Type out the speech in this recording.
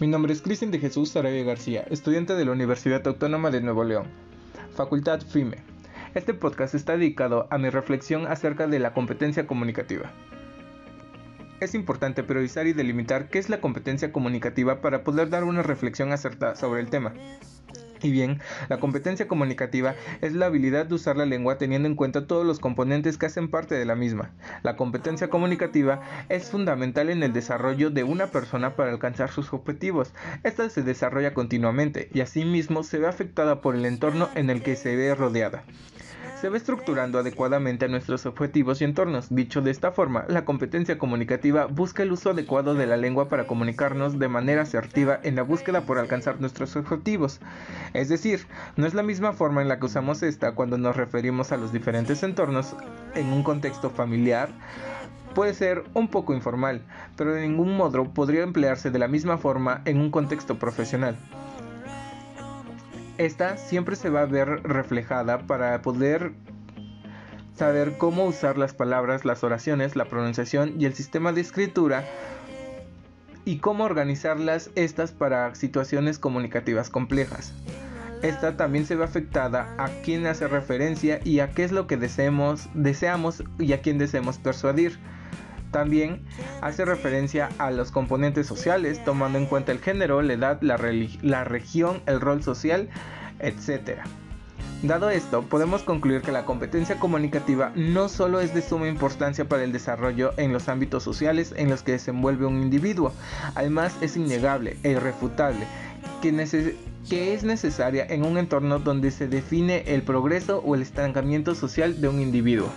Mi nombre es Cristian de Jesús Sarabia García, estudiante de la Universidad Autónoma de Nuevo León, Facultad FIME. Este podcast está dedicado a mi reflexión acerca de la competencia comunicativa. Es importante priorizar y delimitar qué es la competencia comunicativa para poder dar una reflexión acertada sobre el tema. Y bien, la competencia comunicativa es la habilidad de usar la lengua teniendo en cuenta todos los componentes que hacen parte de la misma. La competencia comunicativa es fundamental en el desarrollo de una persona para alcanzar sus objetivos. Esta se desarrolla continuamente y asimismo se ve afectada por el entorno en el que se ve rodeada se va estructurando adecuadamente a nuestros objetivos y entornos. Dicho de esta forma, la competencia comunicativa busca el uso adecuado de la lengua para comunicarnos de manera asertiva en la búsqueda por alcanzar nuestros objetivos. Es decir, no es la misma forma en la que usamos esta cuando nos referimos a los diferentes entornos en un contexto familiar, puede ser un poco informal, pero de ningún modo podría emplearse de la misma forma en un contexto profesional. Esta siempre se va a ver reflejada para poder saber cómo usar las palabras, las oraciones, la pronunciación y el sistema de escritura y cómo organizarlas estas para situaciones comunicativas complejas. Esta también se ve afectada a quién hace referencia y a qué es lo que deseamos, deseamos y a quién deseamos persuadir. También hace referencia a los componentes sociales, tomando en cuenta el género, la edad, la, región, el rol social, etc. Dado esto, podemos concluir que la competencia comunicativa no solo es de suma importancia para el desarrollo en los ámbitos sociales en los que desenvuelve un individuo, además es innegable e irrefutable que es necesaria en un entorno donde se define el progreso o el estancamiento social de un individuo.